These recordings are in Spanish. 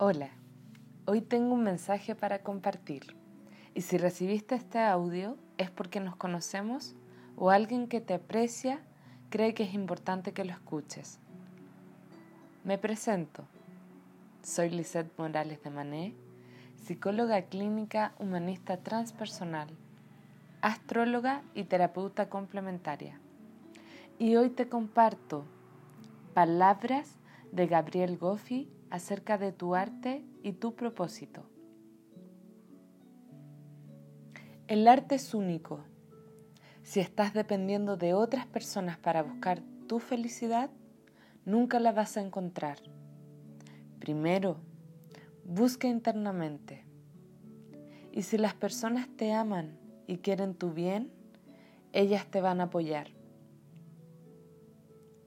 Hola, hoy tengo un mensaje para compartir y si recibiste este audio es porque nos conocemos o alguien que te aprecia cree que es importante que lo escuches. Me presento. Soy Lisette Morales de Mané, psicóloga clínica humanista transpersonal, astróloga y terapeuta complementaria. Y hoy te comparto palabras de Gabriel Goffi acerca de tu arte y tu propósito. El arte es único. Si estás dependiendo de otras personas para buscar tu felicidad, nunca la vas a encontrar. Primero, busca internamente. Y si las personas te aman y quieren tu bien, ellas te van a apoyar.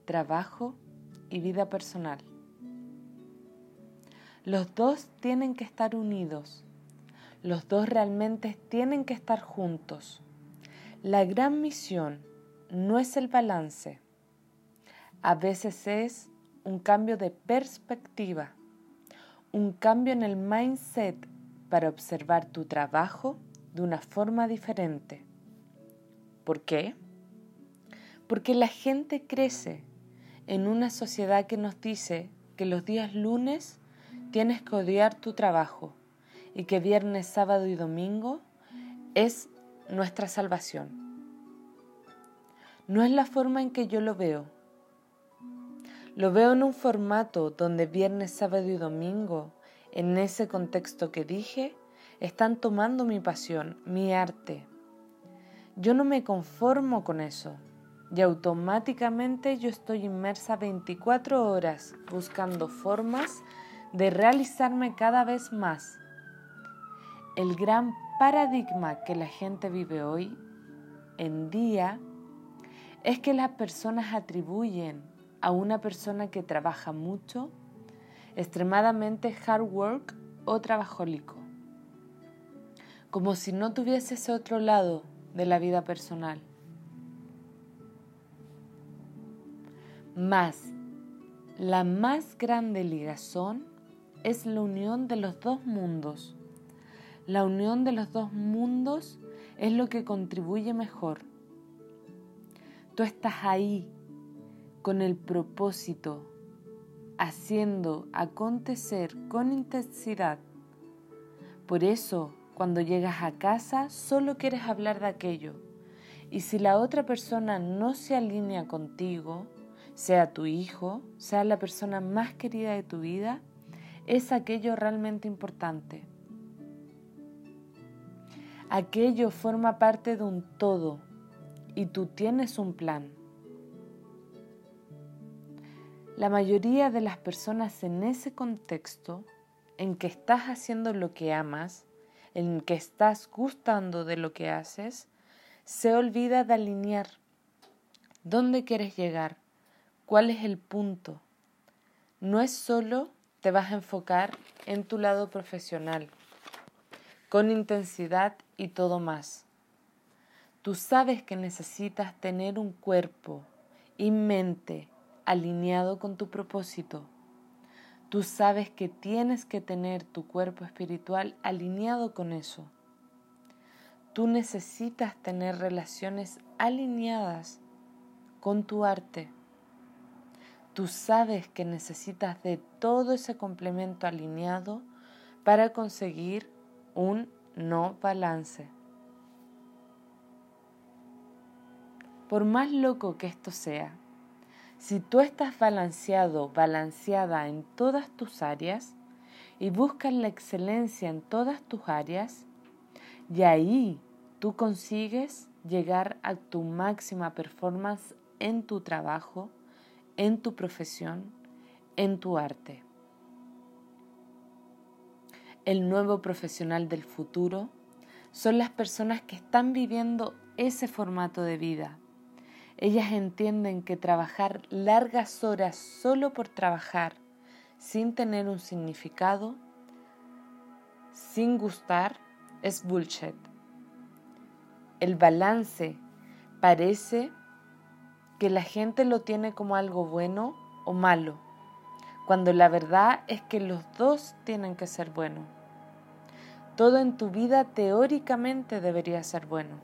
Trabajo y vida personal. Los dos tienen que estar unidos. Los dos realmente tienen que estar juntos. La gran misión no es el balance. A veces es un cambio de perspectiva, un cambio en el mindset para observar tu trabajo de una forma diferente. ¿Por qué? Porque la gente crece en una sociedad que nos dice que los días lunes tienes que odiar tu trabajo y que viernes, sábado y domingo es nuestra salvación. No es la forma en que yo lo veo. Lo veo en un formato donde viernes, sábado y domingo, en ese contexto que dije, están tomando mi pasión, mi arte. Yo no me conformo con eso y automáticamente yo estoy inmersa 24 horas buscando formas de realizarme cada vez más. El gran paradigma que la gente vive hoy en día es que las personas atribuyen a una persona que trabaja mucho, extremadamente hard work o trabajólico, como si no tuviese ese otro lado de la vida personal. Más, la más grande ligazón es la unión de los dos mundos. La unión de los dos mundos es lo que contribuye mejor. Tú estás ahí con el propósito, haciendo acontecer con intensidad. Por eso, cuando llegas a casa, solo quieres hablar de aquello. Y si la otra persona no se alinea contigo, sea tu hijo, sea la persona más querida de tu vida, es aquello realmente importante. Aquello forma parte de un todo y tú tienes un plan. La mayoría de las personas en ese contexto, en que estás haciendo lo que amas, en que estás gustando de lo que haces, se olvida de alinear dónde quieres llegar, cuál es el punto. No es solo te vas a enfocar en tu lado profesional, con intensidad y todo más. Tú sabes que necesitas tener un cuerpo y mente alineado con tu propósito. Tú sabes que tienes que tener tu cuerpo espiritual alineado con eso. Tú necesitas tener relaciones alineadas con tu arte Tú sabes que necesitas de todo ese complemento alineado para conseguir un no balance. Por más loco que esto sea, si tú estás balanceado, balanceada en todas tus áreas y buscas la excelencia en todas tus áreas, y ahí tú consigues llegar a tu máxima performance en tu trabajo, en tu profesión, en tu arte. El nuevo profesional del futuro son las personas que están viviendo ese formato de vida. Ellas entienden que trabajar largas horas solo por trabajar, sin tener un significado, sin gustar, es bullshit. El balance parece que la gente lo tiene como algo bueno o malo, cuando la verdad es que los dos tienen que ser buenos. Todo en tu vida teóricamente debería ser bueno.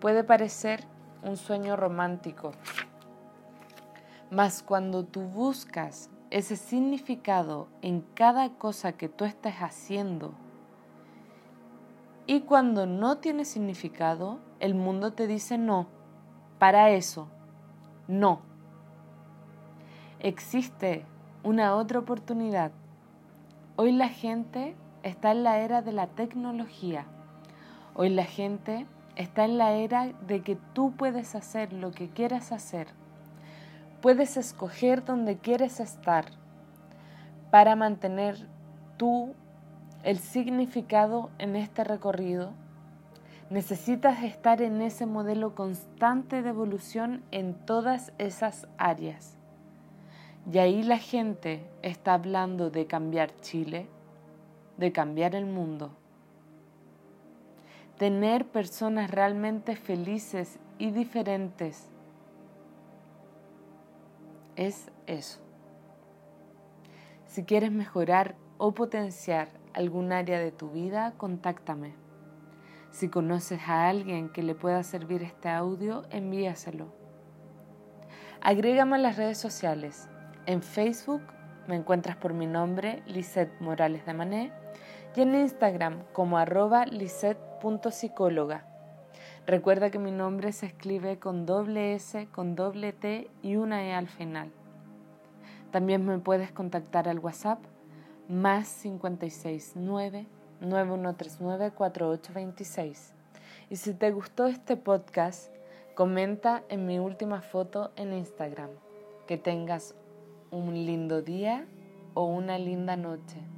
Puede parecer un sueño romántico, mas cuando tú buscas ese significado en cada cosa que tú estés haciendo y cuando no tiene significado, el mundo te dice no, para eso, no. Existe una otra oportunidad. Hoy la gente está en la era de la tecnología. Hoy la gente está en la era de que tú puedes hacer lo que quieras hacer. Puedes escoger donde quieres estar para mantener tú el significado en este recorrido. Necesitas estar en ese modelo constante de evolución en todas esas áreas. Y ahí la gente está hablando de cambiar Chile, de cambiar el mundo. Tener personas realmente felices y diferentes es eso. Si quieres mejorar o potenciar algún área de tu vida, contáctame. Si conoces a alguien que le pueda servir este audio, envíaselo. Agrégame a las redes sociales. En Facebook me encuentras por mi nombre, Lisette Morales de Mané, y en Instagram como arroba lisette.psicóloga. Recuerda que mi nombre se escribe con doble S, con doble T y una E al final. También me puedes contactar al WhatsApp más 569 9139 4826. Y si te gustó este podcast, comenta en mi última foto en Instagram. Que tengas un lindo día o una linda noche.